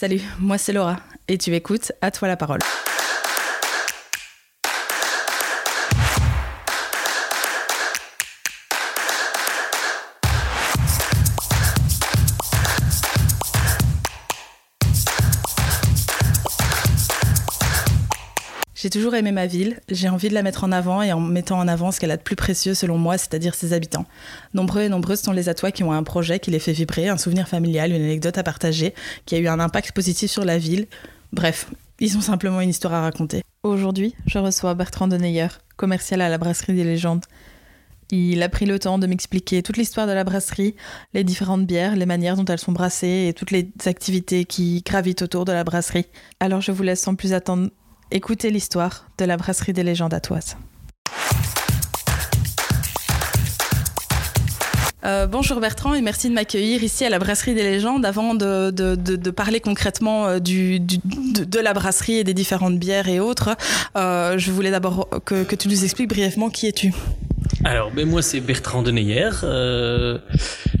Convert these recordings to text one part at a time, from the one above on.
Salut, moi c'est Laura et tu écoutes À toi la parole. J'ai toujours aimé ma ville, j'ai envie de la mettre en avant et en mettant en avant ce qu'elle a de plus précieux selon moi, c'est-à-dire ses habitants. Nombreux et nombreuses sont les atois qui ont un projet qui les fait vibrer, un souvenir familial, une anecdote à partager, qui a eu un impact positif sur la ville. Bref, ils ont simplement une histoire à raconter. Aujourd'hui, je reçois Bertrand Deneyer, commercial à la Brasserie des Légendes. Il a pris le temps de m'expliquer toute l'histoire de la brasserie, les différentes bières, les manières dont elles sont brassées et toutes les activités qui gravitent autour de la brasserie. Alors je vous laisse sans plus attendre Écoutez l'histoire de la brasserie des légendes à Euh, bonjour Bertrand et merci de m'accueillir ici à la Brasserie des Légendes. Avant de, parler concrètement euh, de, la brasserie et des différentes bières et autres, euh, je voulais d'abord que, tu nous expliques brièvement qui es-tu. Alors, ben moi c'est Bertrand Deneyer. Euh,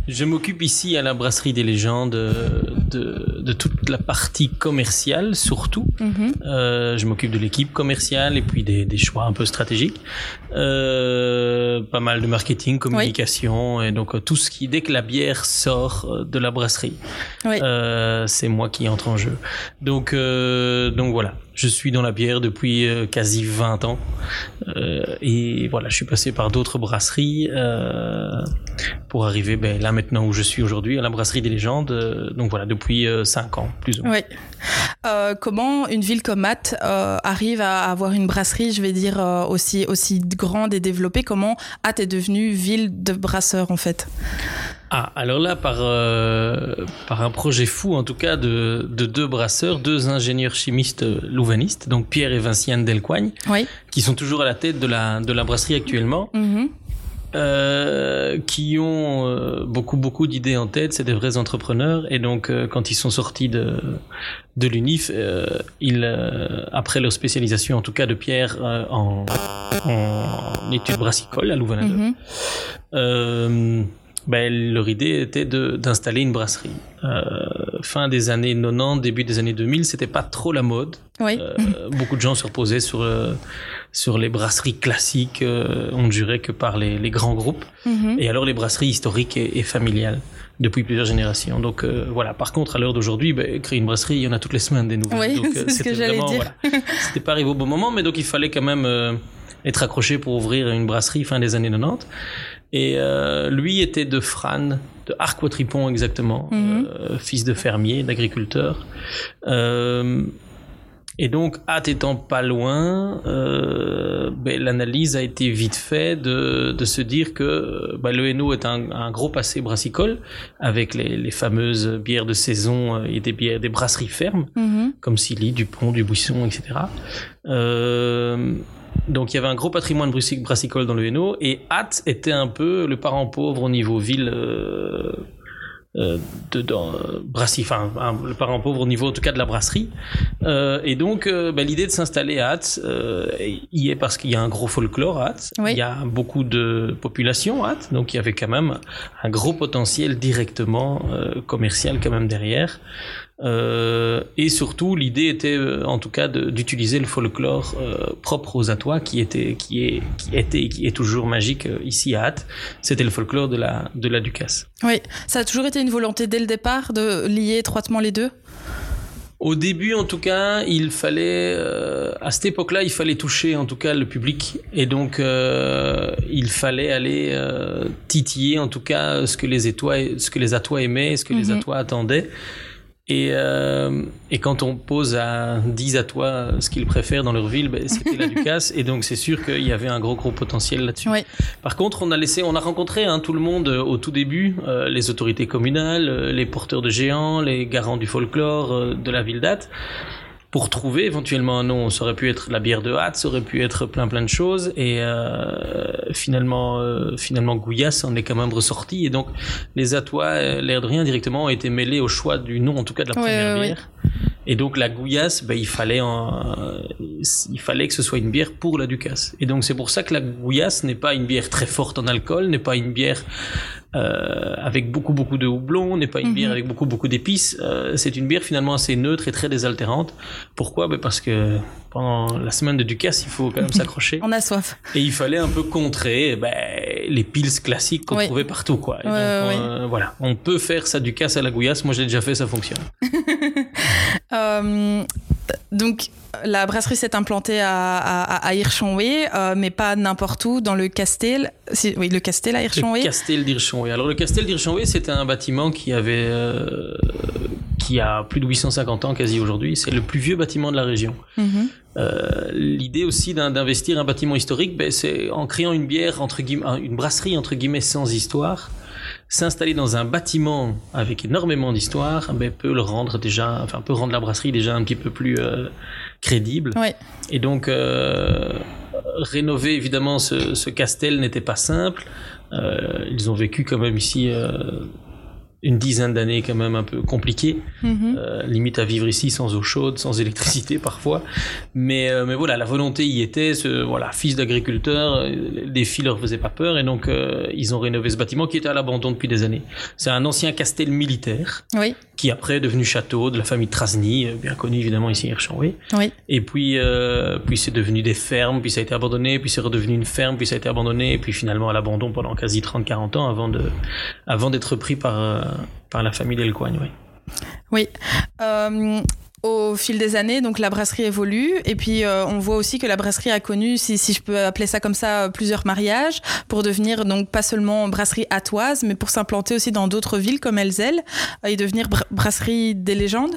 je m'occupe ici à la Brasserie des Légendes de, de toute la partie commerciale surtout. Mm -hmm. euh, je m'occupe de l'équipe commerciale et puis des, des, choix un peu stratégiques. Euh, pas mal de marketing, communication oui. et donc tout ce qui dès que la bière sort de la brasserie, oui. euh, c'est moi qui entre en jeu. Donc euh, donc voilà, je suis dans la bière depuis euh, quasi 20 ans euh, et voilà, je suis passé par d'autres brasseries euh, pour arriver ben, là maintenant où je suis aujourd'hui à la brasserie des légendes. donc voilà, depuis 5 ans plus ou moins. Oui. Comment une ville comme Matt arrive à avoir une brasserie, je vais dire aussi aussi grande et développée? Comment Matt est devenue ville de brasseurs en fait? Ah, alors là, par, euh, par un projet fou, en tout cas, de, de deux brasseurs, deux ingénieurs chimistes louvanistes, donc Pierre et Vinciane Delcoigne, oui. qui sont toujours à la tête de la, de la brasserie actuellement. Mm -hmm. Euh, qui ont euh, beaucoup beaucoup d'idées en tête, c'est des vrais entrepreneurs. Et donc euh, quand ils sont sortis de de l'UNIF, ils après leur spécialisation en tout cas de Pierre en, en études brassicoles à Louvain mm -hmm. Ben, leur idée était d'installer une brasserie. fin des années 90, début des années 2000, c'était pas trop la mode. Oui. beaucoup de gens se reposaient sur sur les brasseries classiques, euh, on ne jurait que par les, les grands groupes, mm -hmm. et alors les brasseries historiques et, et familiales depuis plusieurs générations. Donc euh, voilà. Par contre, à l'heure d'aujourd'hui, bah, créer une brasserie, il y en a toutes les semaines des nouvelles. Oui, donc c'est ce que j'allais dire. Voilà, c'était pas arrivé au bon moment, mais donc il fallait quand même euh, être accroché pour ouvrir une brasserie fin des années 90. Et euh, lui était de Fran, de Arquotripon exactement, -hmm. euh, fils de fermier, d'agriculteur. Euh, et donc, hâte étant pas loin, ben, l'analyse a été vite faite de, de se dire que ben, le Hainaut est un, un, gros passé brassicole, avec les, les, fameuses bières de saison et des bières, des brasseries fermes, -hmm. comme Silly, Dupont, Dubuisson, etc. Euh, donc il y avait un gros patrimoine brassicole dans le Hainaut, et Hâte était un peu le parent pauvre au niveau ville. Euh, euh, de, de euh, brasserie, enfin le parent pauvre au niveau en tout cas de la brasserie. Euh, et donc euh, bah, l'idée de s'installer à Hatz y est parce qu'il y a un gros folklore à Hatz, oui. il y a beaucoup de population à Hatz, donc il y avait quand même un gros potentiel directement commercial quand même derrière. Euh, et surtout, l'idée était, euh, en tout cas, d'utiliser le folklore euh, propre aux Atois, qui était, qui est, qui était, et qui est toujours magique euh, ici à Hatt. C'était le folklore de la, de la Ducasse. Oui, ça a toujours été une volonté dès le départ de lier étroitement les deux? Au début, en tout cas, il fallait, euh, à cette époque-là, il fallait toucher, en tout cas, le public, et donc euh, il fallait aller euh, titiller, en tout cas, ce que les Atois, ce que les Atois aimaient, ce que mm -hmm. les Atois attendaient. Et, euh, et quand on pose à 10 à toi ce qu'ils préfèrent dans leur ville, ben, c'était la Ducasse. Et donc, c'est sûr qu'il y avait un gros, gros potentiel là-dessus. Oui. Par contre, on a laissé, on a rencontré hein, tout le monde au tout début, euh, les autorités communales, les porteurs de géants, les garants du folklore euh, de la ville d'Ath pour trouver éventuellement un nom. Ça aurait pu être la bière de hâte, ça aurait pu être plein plein de choses. Et euh, finalement, euh, finalement, Gouillas en est quand même ressorti. Et donc, les Atois, l'air de rien, directement, ont été mêlés au choix du nom, en tout cas de la première ouais, bière. Ouais. Et donc la Gouillasse, ben, il fallait en, il fallait que ce soit une bière pour la Ducasse. Et donc c'est pour ça que la Gouillasse n'est pas une bière très forte en alcool, n'est pas une bière euh, avec beaucoup beaucoup de houblon, n'est pas une bière Mhm. avec beaucoup beaucoup d'épices. Euh, c'est une bière finalement assez neutre et très désaltérante. Pourquoi? Ben Parce que pendant la semaine de Ducasse, il faut quand même s'accrocher. On a soif. Et il fallait un peu contrer ben, les pils classiques qu'on Oui. trouvait partout. Quoi. Et Ouais, donc, ouais, euh, voilà, on peut faire ça du casse à la gouillasse. Moi, je l'ai déjà fait, ça fonctionne. Euh, donc, la brasserie s'est implantée à, à, euh, mais pas n'importe où, dans le Castel. Oui, le Castel à Le Hirschonwey. Castel d'Hirschonwey. Alors, le Castel d'Hirschonwey, c'était un bâtiment qui avait, euh, qui a plus de 850 ans quasi aujourd'hui. C'est le plus vieux bâtiment de la région. Mhm. Euh, L'idée aussi d'investir un bâtiment historique, ben, c'est en créant une bière entre guillemets, une brasserie entre guillemets sans histoire, s'installer dans un bâtiment avec énormément d'histoire, ben, peut le rendre déjà, enfin peut rendre la brasserie déjà un petit peu plus euh, crédible. Ouais. Et donc euh, rénover évidemment ce, ce castel n'était pas simple. Euh, ils ont vécu quand même ici. Une dizaine d'années quand même un peu compliquées. Mhm. Euh, limite à vivre ici sans eau chaude, sans électricité parfois. Mais, euh, mais voilà, la volonté y était. Ce, voilà, fils d'agriculteur, euh, les défis leur faisaient pas peur et donc euh, ils ont rénové ce bâtiment qui était à l'abandon depuis des années. C'est un ancien castel militaire Oui, qui après est devenu château de la famille Trasny, euh, bien connu évidemment ici à Hirschenwey. oui. Et puis, euh, puis c'est devenu des fermes, puis ça a été abandonné, puis c'est redevenu une ferme, puis ça a été abandonné, et puis finalement à l'abandon pendant quasi 30-40 ans avant de, avant d'être pris par, euh, par la famille Delcoigne, oui. Oui. Euh, au fil des années, donc la brasserie évolue et puis euh, on voit aussi que la brasserie a connu, si, si je peux appeler ça comme ça, euh, plusieurs mariages pour devenir donc pas seulement brasserie attoise, mais pour s'implanter aussi dans d'autres villes comme Elzel euh, et devenir br- brasserie des légendes.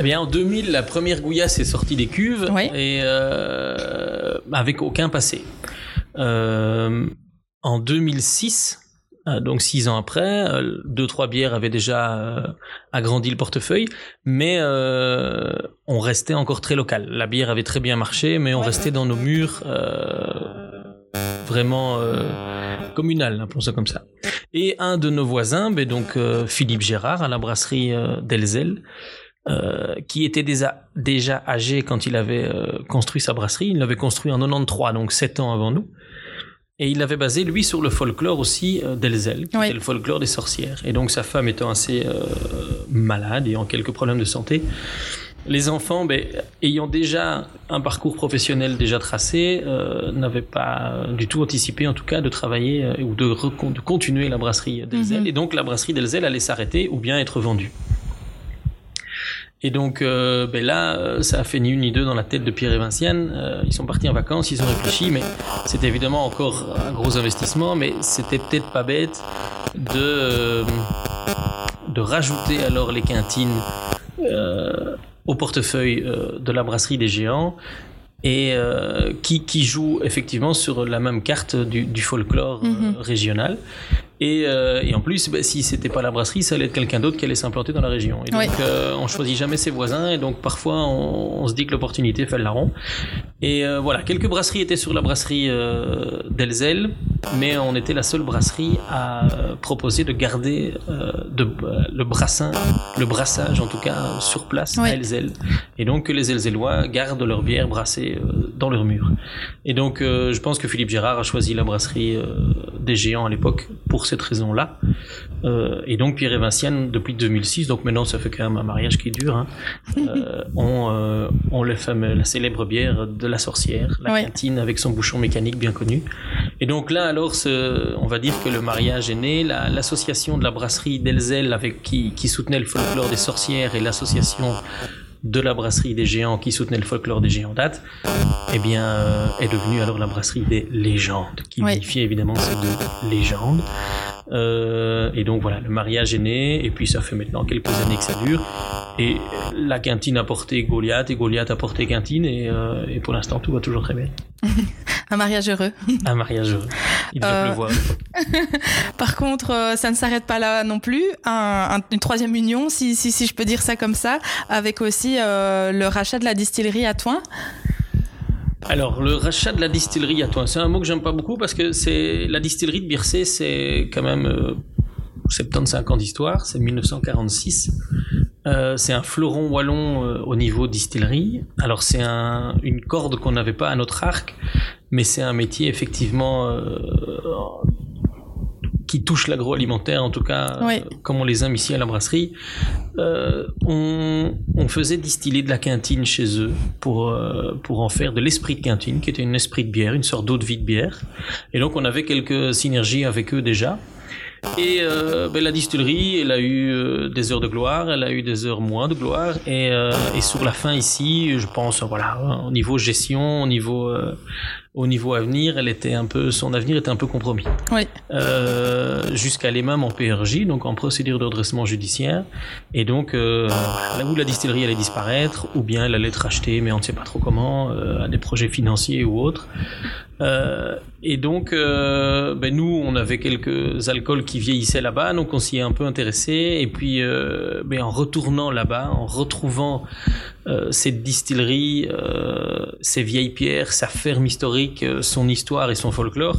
Eh bien, en 2000, la première gouillasse est sortie des cuves Oui. et euh, avec aucun passé. Euh, en 2006, euh, donc six ans après, euh, deux trois bières avaient déjà euh, agrandi le portefeuille, mais euh, on restait encore très local. La bière avait très bien marché, mais on restait dans nos murs euh, vraiment euh, communal, appelons ça comme ça. Et un de nos voisins, ben donc euh, Philippe Gérard à la brasserie euh, d'Elzel, euh, qui était déjà, déjà âgé quand il avait euh, construit sa brasserie. Il l'avait construit en 93, donc 7 ans avant nous. Et il l'avait basé, lui, sur le folklore aussi euh, d'Elzel, qui Oui. était le folklore des sorcières. Et donc sa femme étant assez euh, malade, ayant quelques problèmes de santé, les enfants, ben, ayant déjà un parcours professionnel déjà tracé, euh, n'avaient pas du tout anticipé, en tout cas, de travailler euh, ou de, de continuer la brasserie d'Elzel. Mhm. Et donc, la brasserie d'Elzel allait s'arrêter ou bien être vendue. Et donc, euh, ben là, euh, ça a fait ni une ni deux dans la tête de Pierre et Vinciane. Euh, ils sont partis en vacances, ils ont réfléchi, mais c'était évidemment encore un gros investissement, mais c'était peut-être pas bête de, euh, de rajouter alors les quintines euh, au portefeuille euh, de la brasserie des géants et euh, qui, qui joue effectivement sur la même carte du, du folklore euh, Mhm. régional. Et, euh, et en plus, ben, si c'était pas la brasserie, ça allait être quelqu'un d'autre qui allait s'implanter dans la région. Et donc, Oui. euh, on choisit jamais ses voisins, et donc parfois on, on se dit que l'opportunité fait le larron. Et euh, voilà, quelques brasseries étaient sur la brasserie euh, d'Elzel, mais on était la seule brasserie à euh, proposer de garder euh, de, le brassin, le brassage en tout cas sur place Oui. à Elzel. Et donc que les Elzellois gardent leur bière brassée dans leur mur. Et donc euh, je pense que Philippe Gérard a choisi la brasserie euh, des géants à l'époque pour cette raison-là. Euh, et donc Pierre et Vinciane depuis 2006, donc maintenant ça fait quand même un mariage qui dure, hein, euh, ont, euh, ont le fameux, la célèbre bière de la sorcière, la Ouais. cantine avec son bouchon mécanique bien connu. Et donc là alors ce- on va dire que le mariage est né, La- l'association de la brasserie d'Elzel avec qui, qui soutenait le folklore des sorcières et l'association de la brasserie des géants qui soutenait le folklore des géants date, eh bien, euh, est devenue alors la brasserie des légendes, qui Oui. unifiait évidemment ces deux légendes. Euh, et donc voilà, le mariage est né, et puis ça fait maintenant quelques années que ça dure. Et la cantine a porté Goliath, et Goliath a porté Quintine, et, euh, et pour l'instant tout va toujours très bien. Un mariage heureux. Un mariage heureux. Il devait Euh, pleuvoir. Par contre, euh, ça ne s'arrête pas là non plus. Un- un- une troisième union, si, si, si je peux dire ça comme ça, avec aussi le rachat de la distillerie à Toin. Alors, le rachat de la distillerie à toi, c'est un mot que j'aime pas beaucoup parce que c'est la distillerie de Biercé, c'est quand même euh, 75 ans d'histoire, c'est 1946. Euh, c'est un fleuron wallon euh, au niveau distillerie. Alors, c'est un, une corde qu'on n'avait pas à notre arc, mais c'est un métier effectivement euh, qui touchent l'agroalimentaire, en tout cas, comme on les aime ici à la brasserie, on, on, faisait distiller de la quintine chez eux pour, pour en faire de l'esprit de quintine, qui était une esprit de bière, une sorte d'eau de vie de bière. Et donc, on avait quelques synergies avec eux déjà. Et euh, ben, la distillerie, elle a eu euh, des heures de gloire, elle a eu des heures moins de gloire. Et, euh, et sur la fin ici, je pense, voilà, au niveau gestion, au niveau au niveau avenir, elle était un peu, son avenir était un peu compromis. Oui. Euh, Jusqu'à même en PRJ, donc en procédure de redressement judiciaire. Et donc, euh, là où la distillerie allait disparaître, ou bien elle allait être rachetée, mais on ne sait pas trop comment, euh, à des projets financiers ou autres. Euh, et donc, euh, ben nous, on avait quelques alcools qui vieillissaient là-bas, donc on s'y est un peu intéressé. Et puis, euh, ben en retournant là-bas, en retrouvant euh, cette distillerie, euh, ces vieilles pierres, sa ferme historique, euh, son histoire et son folklore,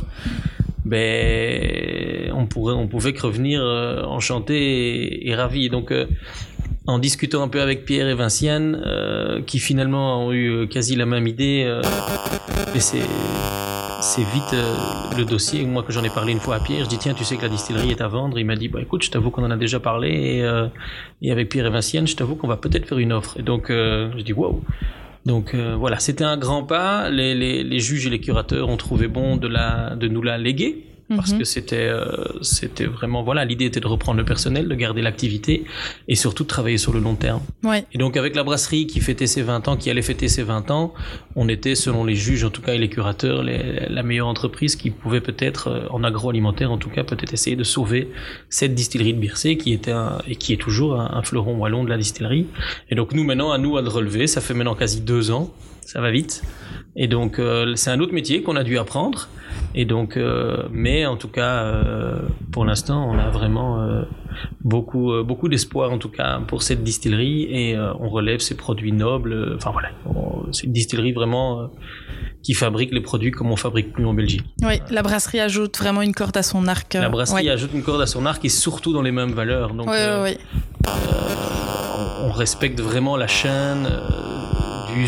ben on pourrait, on pouvait que revenir enchanté et, et, ravi. Donc en discutant un peu avec Pierre et Vinciane, qui finalement ont eu quasi la même idée, c'est c'est vite le dossier. Moi, que j'en ai parlé une fois à Pierre, je dis tiens, tu sais que la distillerie est à vendre. Il m'a dit bah écoute, je t'avoue qu'on en a déjà parlé et, euh, et avec Pierre et Vinciane, je t'avoue qu'on va peut-être faire une offre. Et donc, euh, je dis wow. Donc euh, voilà, c'était un grand pas. Les, les, les, juges et les curateurs ont trouvé bon de, la, de nous la léguer parce mhm. que c'était euh, c'était vraiment voilà l'idée était de reprendre le personnel de garder l'activité et surtout de travailler sur le long terme ouais. et donc avec la brasserie qui fêtait ses 20 ans qui allait fêter ses 20 ans on était selon les juges en tout cas et les curateurs les, la meilleure entreprise qui pouvait peut-être euh, en agroalimentaire en tout cas peut-être essayer de sauver cette distillerie de Bircé qui était un, et qui est toujours un, un fleuron wallon de la distillerie et donc nous maintenant à nous à le relever ça fait maintenant quasi deux ans ça va vite et donc euh, c'est un autre métier qu'on a dû apprendre et donc, euh, mais en tout cas, euh, pour l'instant, on a vraiment beaucoup, beaucoup d'espoir en tout cas pour cette distillerie et on relève ces produits nobles. Enfin voilà, c'est une distillerie vraiment qui fabrique les produits comme on fabrique plus en Belgique. Oui, la brasserie ajoute vraiment une corde à son arc. La brasserie ouais. ajoute une corde à son arc et surtout dans les mêmes valeurs. Donc, oui, oui, oui. on respecte vraiment la chaîne du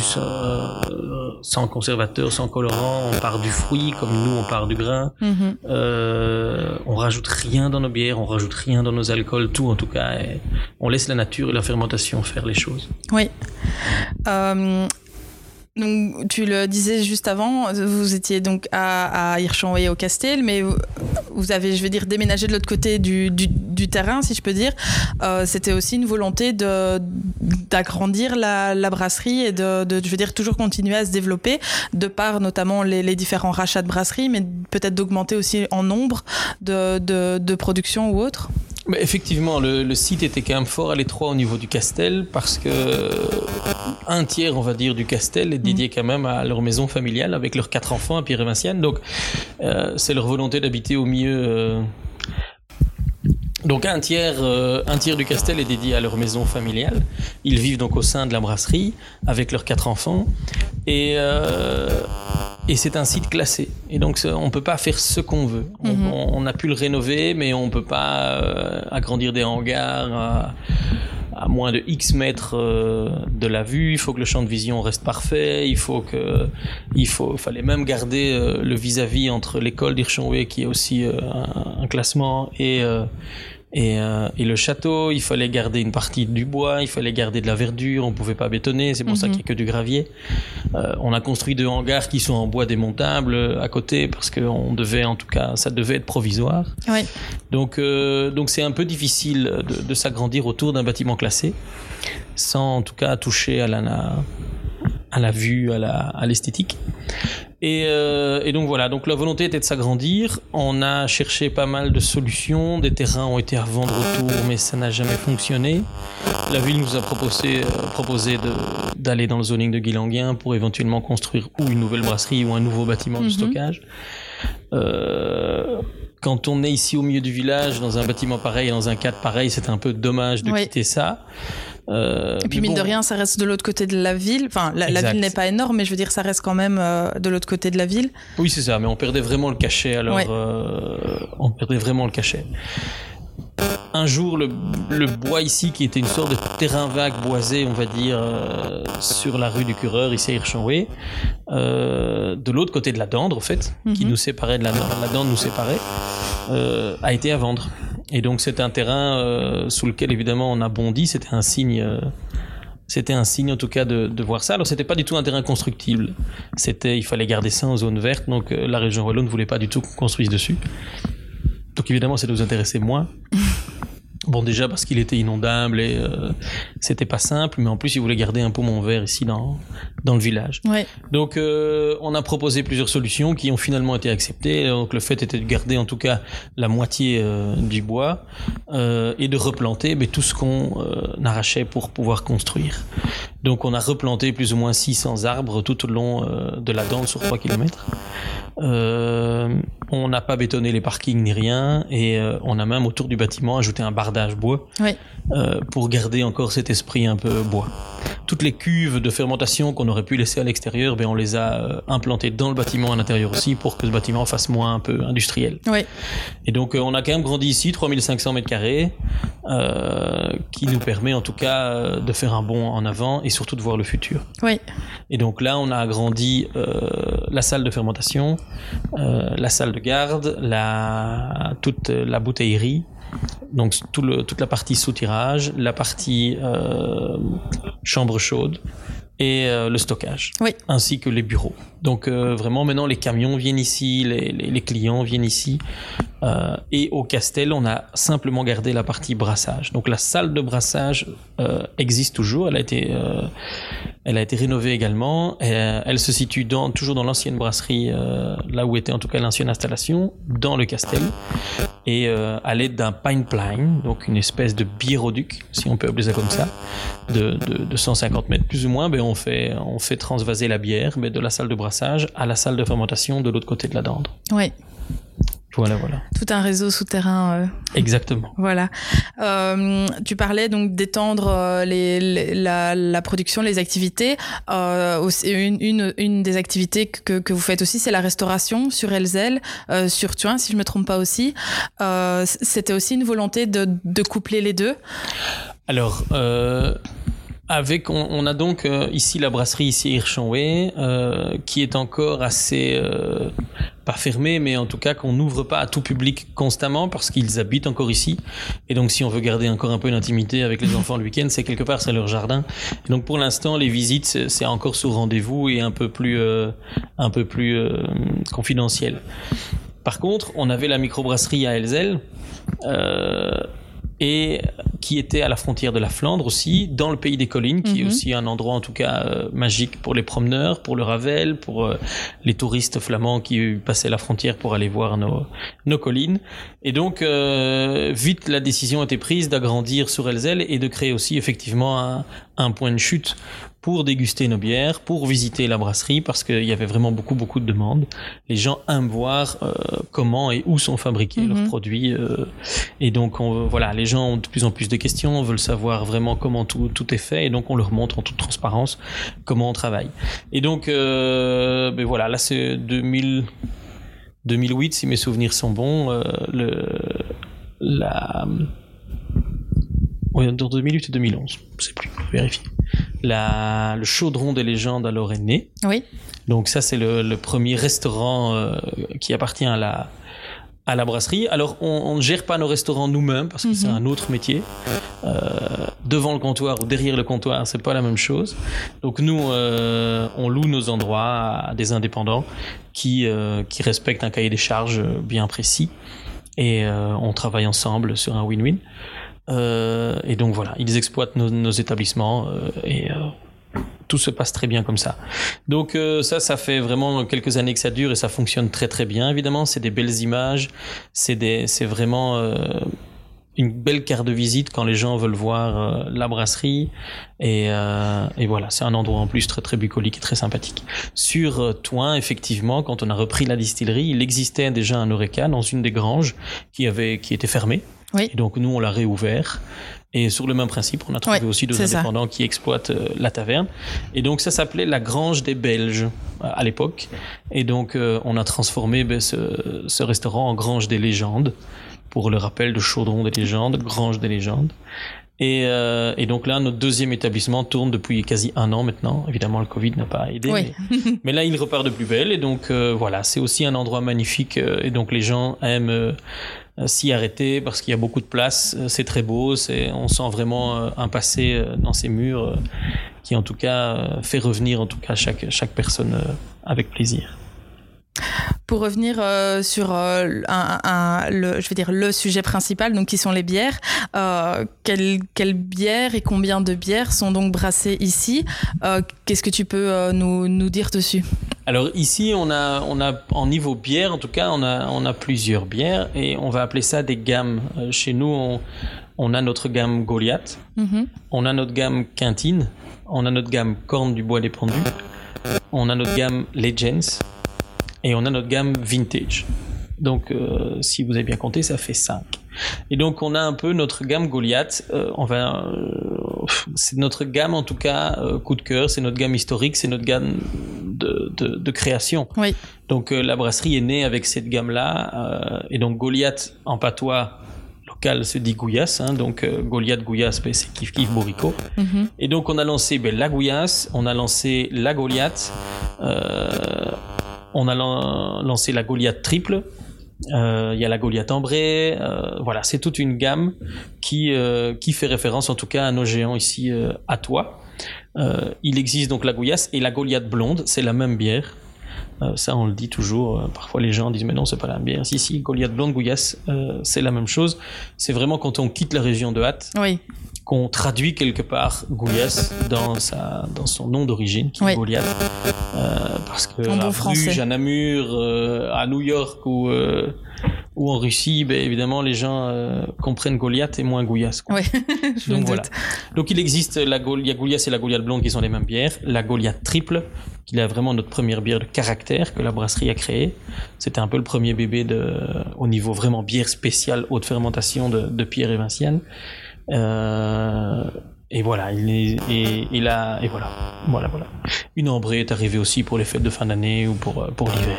sans conservateur, sans colorant. On part du fruit comme nous, on part du grain. Mm -hmm. euh, on rajoute rien dans nos bières, on rajoute rien dans nos alcools, tout en tout cas. on laisse la nature et la fermentation faire les choses. Oui. Euh, donc, tu le disais juste avant, vous étiez donc à, à Hirschenwey au Castel, mais vous, avez, je veux dire, déménagé de l'autre côté du, terrain, si je peux dire. Euh, C'était aussi une volonté d'agrandir la, brasserie et de, je veux dire, toujours continuer à se développer, de par notamment les, les différents rachats de brasserie, mais peut-être d'augmenter aussi en nombre de, de, de production ou autre. Mais effectivement, le, le, site était quand même fort à l'étroit au niveau du Castel parce que un tiers, on va dire, du Castel est dédié quand même à leur maison familiale avec leurs quatre enfants à Pierre. Donc, euh, c'est leur volonté d'habiter au milieu. Euh... Donc un tiers, euh, un tiers du Castel est dédié à leur maison familiale. Ils vivent donc au sein de la brasserie avec leurs quatre enfants et euh, et c'est un site classé. Et donc on peut pas faire ce qu'on veut. Mm -hmm. on, on, a pu le rénover, mais on peut pas euh, agrandir des hangars. À, à moins de X mètres euh, de la vue, il faut que le champ de vision reste parfait, il faut que, il faut, fallait même garder euh, le vis-à-vis -vis entre l'école d'Hirschenwey qui est aussi un, un, classement et et, euh, et, le château, il fallait garder une partie du bois, il fallait garder de la verdure, on pouvait pas bétonner, c'est pour ça qu'il y a que du gravier. Euh, on a construit deux hangars qui sont en bois démontable à côté parce que on devait, en tout cas, ça devait être provisoire. Oui. Donc, euh, donc c'est un peu difficile de, de s'agrandir autour d'un bâtiment classé, sans en tout cas toucher à la, à la vue, à l'esthétique. Et, euh, et, donc voilà, donc la volonté était de s'agrandir. On a cherché pas mal de solutions. Des terrains ont été à vendre autour, mais ça n'a jamais fonctionné. La ville nous a proposé, euh, proposé d'aller dans le zoning de Guilanguien pour éventuellement construire ou une nouvelle brasserie ou un nouveau bâtiment de stockage. Euh, quand on est ici au milieu du village, dans un bâtiment pareil, dans un cadre pareil, c'est un peu dommage de oui. quitter ça. Euh, et puis mine bon. de rien, ça reste de l'autre côté de la ville. Enfin, la, la ville n'est pas énorme, mais je veux dire, ça reste quand même euh, de l'autre côté de la ville. Oui, c'est ça. Mais on perdait vraiment le cachet. Alors, ouais. euh, on perdait vraiment le cachet. Un jour, le, le, bois ici, qui était une sorte de terrain vague boisé, on va dire, sur la rue du Cureur, ici à Hirschenwey, euh, de l'autre côté de la Dendre, en fait, mm -hmm. qui nous séparait de la, la Dendre, nous séparait. a été à vendre. Et donc c'est un terrain euh, sous lequel évidemment on a bondi. C'était un signe. euh, c'était un signe en tout cas de, de voir ça. Alors c'était pas du tout un terrain constructible. C'était, il fallait garder ça en zone verte. Donc euh, la région Wallonne ne voulait pas du tout qu'on construise dessus. Donc évidemment, ça nous intéressait moins. Bon, déjà parce qu'il était inondable et euh, c'était pas simple, mais en plus, il voulait garder un poumon vert ici dans, dans le village. Ouais. Donc, euh, on a proposé plusieurs solutions qui ont finalement été acceptées. Donc, le fait était de garder en tout cas la moitié euh, du bois euh, et de replanter mais, tout ce qu'on euh, arrachait pour pouvoir construire. Donc, on a replanté plus ou moins 600 arbres tout au long de la dent sur 3 km. Euh, on n'a pas bétonné les parkings ni rien et euh, on a même autour du bâtiment ajouté un bardage bois euh, pour garder encore cet esprit un peu bois. Toutes les cuves de fermentation qu'on aurait pu laisser à l'extérieur, ben on les a euh, implantées dans le bâtiment à l'intérieur aussi pour que ce bâtiment fasse moins un peu industriel. Et donc euh, on a quand même grandi ici, 3500 mètres carrés, euh, qui nous permet en tout cas de faire un bond en avant et surtout de voir le futur. Et donc là, on a agrandi euh, la salle de fermentation, la salle de garde, la, toute la bouteillerie, donc tout le, toute la partie soutirage, la partie euh, chambre chaude et euh, le stockage, Oui. ainsi que les bureaux. Donc euh, vraiment, maintenant, les camions viennent ici, les, les, les clients viennent ici. Euh, et au Castel, on a simplement gardé la partie brassage. Donc la salle de brassage euh, existe toujours. Elle a été, euh, elle a été rénovée également. Euh, elle se situe dans, toujours dans l'ancienne brasserie, euh, là où était en tout cas l'ancienne installation, dans le Castel. Et à l'aide d'un pipeline, donc une espèce de biéroduc, si on peut appeler ça comme ça, de, de, de 150 mètres plus ou moins, ben on fait, on fait transvaser la bière mais de la salle de brassage à la salle de fermentation de l'autre côté de la dinde. Ouais. Voilà, voilà. Tout un réseau souterrain. euh, Exactement. Voilà. Euh, tu parlais donc d'étendre euh, les, les- la, la production, les activités. Euh, aussi- une, une, une des activités que, que vous faites aussi, c'est la restauration sur Elzel, euh, sur Thuin, si je me trompe pas aussi. Euh, C'était aussi une volonté de, de coupler les deux? Alors, euh, avec, on, on a donc euh, ici la brasserie ici Hirschenway, euh, qui est encore assez euh, pas fermée, mais en tout cas qu'on n'ouvre pas à tout public constamment parce qu'ils habitent encore ici. Et donc, si on veut garder encore un peu d'intimité avec les enfants le week-end, c'est quelque part c'est leur jardin. Donc, pour l'instant, les visites c'est encore sous rendez-vous et un peu plus euh, un peu plus euh, confidentiel. Par contre, on avait la microbrasserie à Elzel. Euh, et qui était à la frontière de la Flandre aussi, dans le pays des collines, qui est Mhm. aussi un endroit en tout cas euh, magique pour les promeneurs, pour le Ravel, pour euh, les touristes flamands qui passaient la frontière pour aller voir nos, nos collines. Et donc, euh, vite, la décision a été prise d'agrandir sur Elzel et de créer aussi effectivement un, un point de chute pour déguster nos bières, pour visiter la brasserie, parce qu'il y avait vraiment beaucoup, beaucoup de demandes. Les gens aiment voir euh, comment et où sont fabriqués Mhm. leurs produits. euh, et donc, on, voilà, les gens ont de plus en plus de questions, veulent savoir vraiment comment tout, tout est fait, et donc on leur montre en toute transparence comment on travaille. Et donc, euh, ben voilà, là c'est 2000, 2008, si mes souvenirs sont bons, le, la, entre 2008 et 2011, je sais plus, vérifier. La, le chaudron des légendes alors est né. Oui. Donc ça, c'est le, le premier restaurant euh, qui appartient à la, à la brasserie. Alors, on, ne gère pas nos restaurants nous-mêmes parce que Mhm. c'est un autre métier. Euh, devant le comptoir ou derrière le comptoir, c'est pas la même chose. Donc nous, euh, on loue nos endroits à des indépendants qui, euh, qui respectent un cahier des charges bien précis. Et euh, on travaille ensemble sur un win-win. Euh, et donc voilà, ils exploitent nos, établissements euh, et euh, tout se passe très bien comme ça. Donc ça, ça fait vraiment quelques années que ça dure et ça fonctionne très très bien. Évidemment, c'est des belles images, c'est des, c'est vraiment une belle carte de visite quand les gens veulent voir la brasserie et, voilà, c'est un endroit en plus très très bucolique et très sympathique. Sur Toin, effectivement, quand on a repris la distillerie, il existait déjà un Oreca dans une des granges qui avait qui était fermée. Oui. Et donc nous, on l'a réouvert. Et sur le même principe, on a trouvé aussi deux c'est ça. indépendants qui exploitent euh, la taverne. Et donc ça s'appelait la Grange des Belges euh, à l'époque. Et donc euh, on a transformé ben, ce, ce restaurant en Grange des légendes pour le rappel de Chaudron des légendes, Grange des légendes. Et, euh, et, donc là, notre deuxième établissement tourne depuis quasi un an maintenant. Évidemment, le Covid n'a pas aidé. Oui. Mais, mais, là, il repart de plus belle. Et donc, euh, voilà, c'est aussi un endroit magnifique. Et donc, les gens aiment euh, s'y arrêter parce qu'il y a beaucoup de place. Euh, C'est très beau. C'est, on sent vraiment euh, un passé euh, dans ces murs euh, qui, en tout cas, euh, fait revenir en tout cas chaque, personne euh, avec plaisir. Pour revenir euh, sur euh, un, un, le, je veux dire le sujet principal, donc qui sont les bières. Euh, quelles quelle bières et combien de bières sont donc brassées ici? Qu'est-ce que tu peux nous, nous dire dessus? Alors ici, on a, on a en niveau bière, en tout cas, on a, on a plusieurs bières et on va appeler ça des gammes. Chez nous, on, on a notre gamme Goliath, mm -hmm. on a notre gamme Quintine, on a notre gamme Corne du bois des pendus, on a notre gamme Legends et on a notre gamme Vintage. Donc, euh, si vous avez bien compté, ça fait 5. Et donc, on a un peu notre gamme Goliath. Euh, on va, euh, c'est notre gamme, en tout cas, euh, coup de cœur. C'est notre gamme historique. C'est notre gamme de, de, de création. Oui. Donc, euh, la brasserie est née avec cette gamme-là. euh, et donc, Goliath, en patois local, se dit Gouillasse. Hein, donc, euh, Goliath, Gouillasse, ben, c'est Kif Kif Borico. Mm -hmm. Et donc, on a lancé ben, la Gouillasse, on a lancé la Goliath. On a lan lancé la Goliath triple. Il euh, y a la Goliath ambrée. Euh, voilà, c'est toute une gamme qui, euh, qui fait référence en tout cas à nos géants ici à toi. il existe donc la Gouillasse et la Goliath blonde, c'est la même bière. Ça, on le dit toujours. parfois, les gens disent mais non, c'est pas la même bière. Si, si, Goliath blonde, Gouillasse, c'est la même chose. C'est vraiment quand on quitte la région de Hatt. Oui qu'on traduit quelque part Gouillasse dans, sa, dans son nom d'origine, qui est. Goliath. Euh, parce que en à bon Bruges, à Namur, euh, à New York ou, euh, ou en Russie, ben, évidemment, les gens euh, comprennent Goliath et moins Gouillasse. Oui, Donc voilà. Donc il existe la Gol- il y a Goliath et la Goliath blonde qui sont les mêmes bières. La Goliath triple, qui est vraiment notre première bière de caractère que la brasserie a créée. C'était un peu le premier bébé de, au niveau vraiment bière spéciale haute fermentation de, de Pierre et Vinciane. Euh, et voilà, il est, et, et là, et voilà, voilà, voilà. Une ambrée est arrivée aussi pour les fêtes de fin d'année ou pour, pour l'hiver.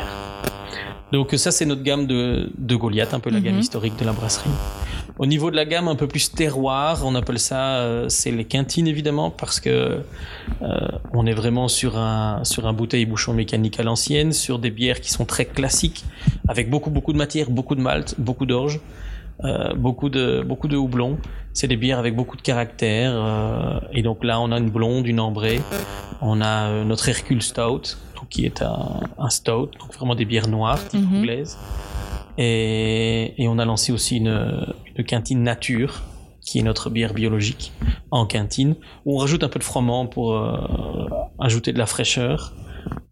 Donc ça, c'est notre gamme de, de Goliath, un peu la Mhm. gamme historique de la brasserie. Au niveau de la gamme un peu plus terroir, on appelle ça, euh, c'est les quintines évidemment, parce que euh, on est vraiment sur un sur un bouteille bouchon mécanique à l'ancienne, sur des bières qui sont très classiques, avec beaucoup beaucoup de matière, beaucoup de malt, beaucoup d'orge, euh, beaucoup de beaucoup de houblon. C'est des bières avec beaucoup de caractère. euh, et donc là, on a une blonde, une ambrée, on a euh, notre Hercule Stout, qui est un, un stout, donc vraiment des bières noires, type Mhm. anglaise. Et, et on a lancé aussi une, une quintine nature, qui est notre bière biologique en quintine, où on rajoute un peu de froment pour ajouter de la fraîcheur.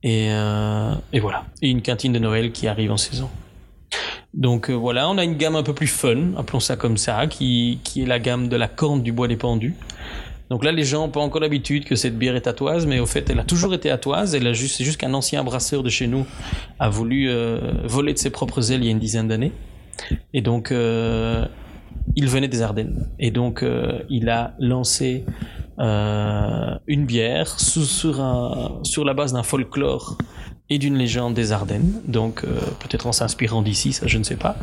Et, et voilà. Et une quintine de Noël qui arrive en saison. Donc euh, voilà, on a une gamme un peu plus fun, appelons ça comme ça, qui, qui est la gamme de la corne du bois des pendus. Donc là, les gens n'ont pas encore l'habitude que cette bière est atoise, mais au fait, elle a toujours été atoise. Elle juste, c'est juste qu'un ancien brasseur de chez nous a voulu euh, voler de ses propres ailes il y a une dizaine d'années. Et donc, euh, il venait des Ardennes. Et donc, il a lancé une bière sur, sur la base d'un folklore et d'une légende des Ardennes. Donc, euh, peut-être en s'inspirant d'ici, ça je ne sais pas.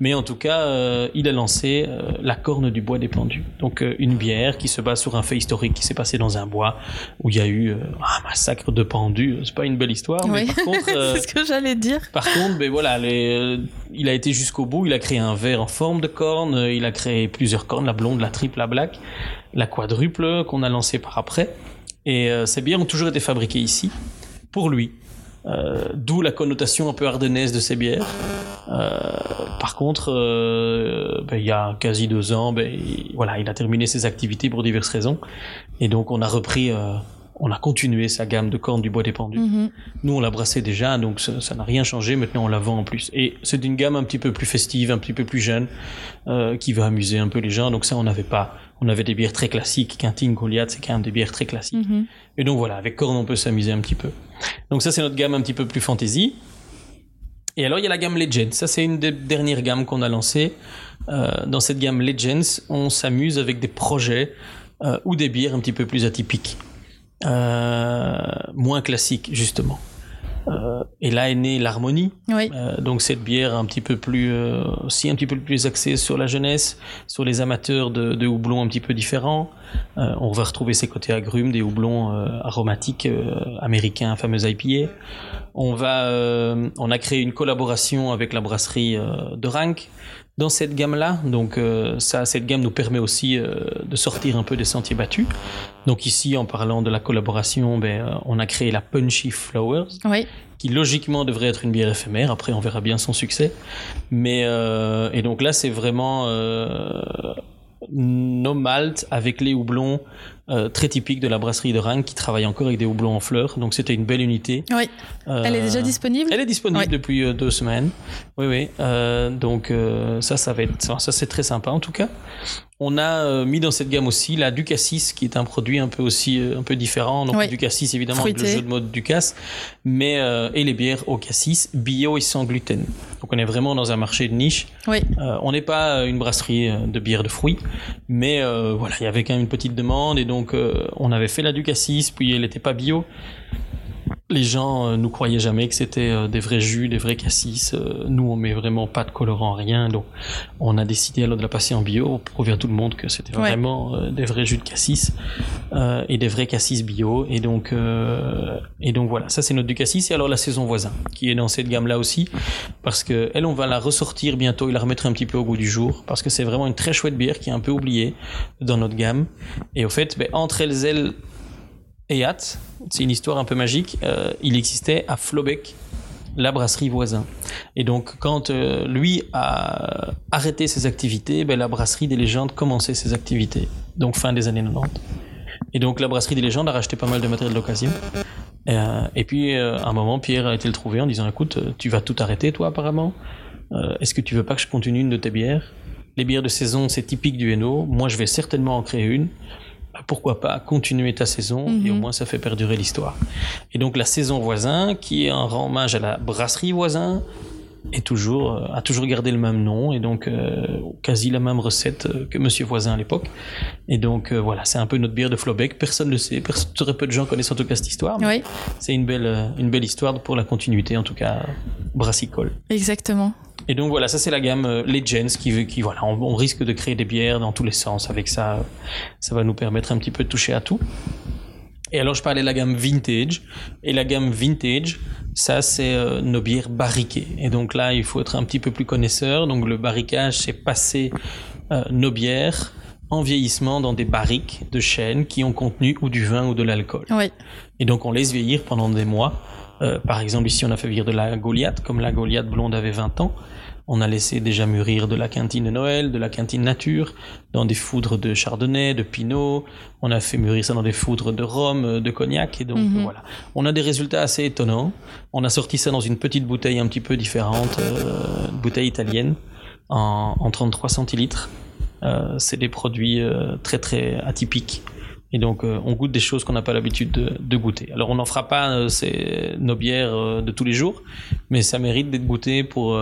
Mais en tout cas, euh, il a lancé euh, la corne du bois des pendus. Donc, une bière qui se base sur un fait historique qui s'est passé dans un bois où il y a eu un massacre de pendus. C'est pas une belle histoire, mais Oui. par contre, c'est ce que j'allais dire. par contre, ben voilà, les, il a été jusqu'au bout. Il a créé un verre en forme de corne. Il a créé plusieurs cornes, la blonde, la triple, la black, la quadruple qu'on a lancée par après. Et ces bières ont toujours été fabriquées ici pour lui. Euh, D'où la connotation un peu ardennaise de ces bières. Euh, par contre, euh, ben, il y a quasi deux ans, ben, il- voilà, il a terminé ses activités pour diverses raisons, et donc on a repris, euh, on a continué sa gamme de cornes du bois des pendus. Mhm. Nous, on l'a brassé déjà, donc ça ça n'a rien changé. Maintenant, on la vend en plus. Et c'est une gamme un petit peu plus festive, un petit peu plus jeune, euh, qui va amuser un peu les gens. Donc ça, on n'avait pas. On avait des bières très classiques. Quintine, Goliath, c'est quand même des bières très classiques. Mhm. Et donc voilà, avec Corne, on peut s'amuser un petit peu. Donc ça, c'est notre gamme un petit peu plus fantasy. Et alors, il y a la gamme Legends. Ça, c'est une des dernières gammes qu'on a lancées. Euh, dans cette gamme Legends, on s'amuse avec des projets euh, ou des bières un petit peu plus atypiques. Euh, moins classiques, justement. Euh, Et là est née l'harmonie. Oui. Euh, donc cette bière un petit peu plus, euh, aussi un petit peu plus axée sur la jeunesse, sur les amateurs de, de houblons un petit peu différents. Euh, on va retrouver ces côtés agrumes, des houblons euh, aromatiques euh, américains, fameux IPA. On va, euh, on a créé une collaboration avec la brasserie euh, de Rank dans cette gamme-là. Donc euh, ça, cette gamme nous permet aussi euh, de sortir un peu des sentiers battus. Donc ici, en parlant de la collaboration, ben, euh, on a créé la Punchy Flowers Oui. qui logiquement devrait être une bière éphémère. Après, on verra bien son succès. Mais et donc là, c'est vraiment nos maltes avec les houblons euh, très typiques de la brasserie de Rank qui travaille encore avec des houblons en fleurs. Donc c'était une belle unité. Oui. Elle est Euh, déjà disponible? Elle est disponible depuis euh, deux semaines. Oui, oui. Euh, donc euh, ça, ça va être, ça, ça, c'est très sympa en tout cas. On a euh, mis dans cette gamme aussi la Ducassis, qui est un produit un peu aussi euh, un peu différent. Donc Oui. Ducassis évidemment avec le jeu de mode Ducasse, mais euh, et les bières au cassis bio et sans gluten. Donc on est vraiment dans un marché de niche. Oui. Euh, on n'est pas une brasserie de bière de fruits, mais euh, voilà, il y avait quand même une petite demande et donc on avait fait la Ducassis, puis elle n'était pas bio. Les gens euh, nous croyaient jamais que c'était euh, des vrais jus, des vrais cassis. Euh, nous, on met vraiment pas de colorant, rien. Donc, on a décidé alors de la passer en bio pour prouver à tout le monde que c'était Ouais. vraiment des vrais jus de cassis euh, et des vrais cassis bio. Et donc, euh, et donc voilà, ça c'est notre Ducassis. Et alors la saison voisin, qui est dans cette gamme-là aussi, parce que elle, on va la ressortir bientôt et la remettre un petit peu au goût du jour, parce que c'est vraiment une très chouette bière qui est un peu oubliée dans notre gamme. Et au fait, ben, entre Elzel et Hat, c'est une histoire un peu magique. euh, il existait à Flobeck la brasserie voisin. Et donc, quand euh, lui a arrêté ses activités, ben, la brasserie des légendes commençait ses activités. Donc, fin des années 90. Et donc, la brasserie des légendes a racheté pas mal de matériel d'occasion. Euh, et puis, à un moment, Pierre a été le trouver en disant Écoute, tu vas tout arrêter, toi, apparemment. Est-ce que tu veux pas que je continue une de tes bières? Les bières de saison, c'est typique du Hainaut. Moi, je vais certainement en créer une. Bah, Pourquoi pas continuer ta saison et au Mhm. moins ça fait perdurer l'histoire. Et donc la saison voisin, qui est un rang hommage à la brasserie voisin, est toujours euh, a toujours gardé le même nom et donc euh, quasi la même recette euh, que Monsieur Voisin à l'époque. Et donc euh, voilà, c'est un peu notre bière de Flobeck. Personne ne le sait, très peu de gens connaissent en tout cas cette histoire. Oui. C'est une belle une belle histoire pour la continuité en tout cas brassicole. Exactement. Et donc voilà, ça c'est la gamme euh, Legends qui, voilà, on, on risque de créer des bières dans tous les sens. Avec ça, euh, ça va nous permettre un petit peu de toucher à tout. Et alors je parlais de la gamme Vintage. Et la gamme Vintage, ça c'est euh, nos bières barriquées. Et donc là, il faut être un petit peu plus connaisseur. Donc le barricage, c'est passer nos bières en vieillissement dans des barriques de chêne qui ont contenu ou du vin ou de l'alcool. Oui. Et donc on laisse vieillir pendant des mois. Euh, par exemple, ici on a fait vieillir de la Goliath, comme la Goliath blonde avait 20 ans. On a laissé déjà mûrir de la quintine de Noël, de la quintine nature, dans des foudres de chardonnay, de pinot. On a fait mûrir ça dans des foudres de rhum, euh, de cognac. Et donc Mhm. voilà. On a des résultats assez étonnants. On a sorti ça dans une petite bouteille un petit peu différente, euh, une bouteille italienne, en, en 33 centilitres. Euh, c'est des produits euh, très très atypiques. Et donc, euh, on goûte des choses qu'on n'a pas l'habitude de, de goûter. Alors, on n'en fera pas euh, c'est nos bières euh, de tous les jours, mais ça mérite d'être goûté pour,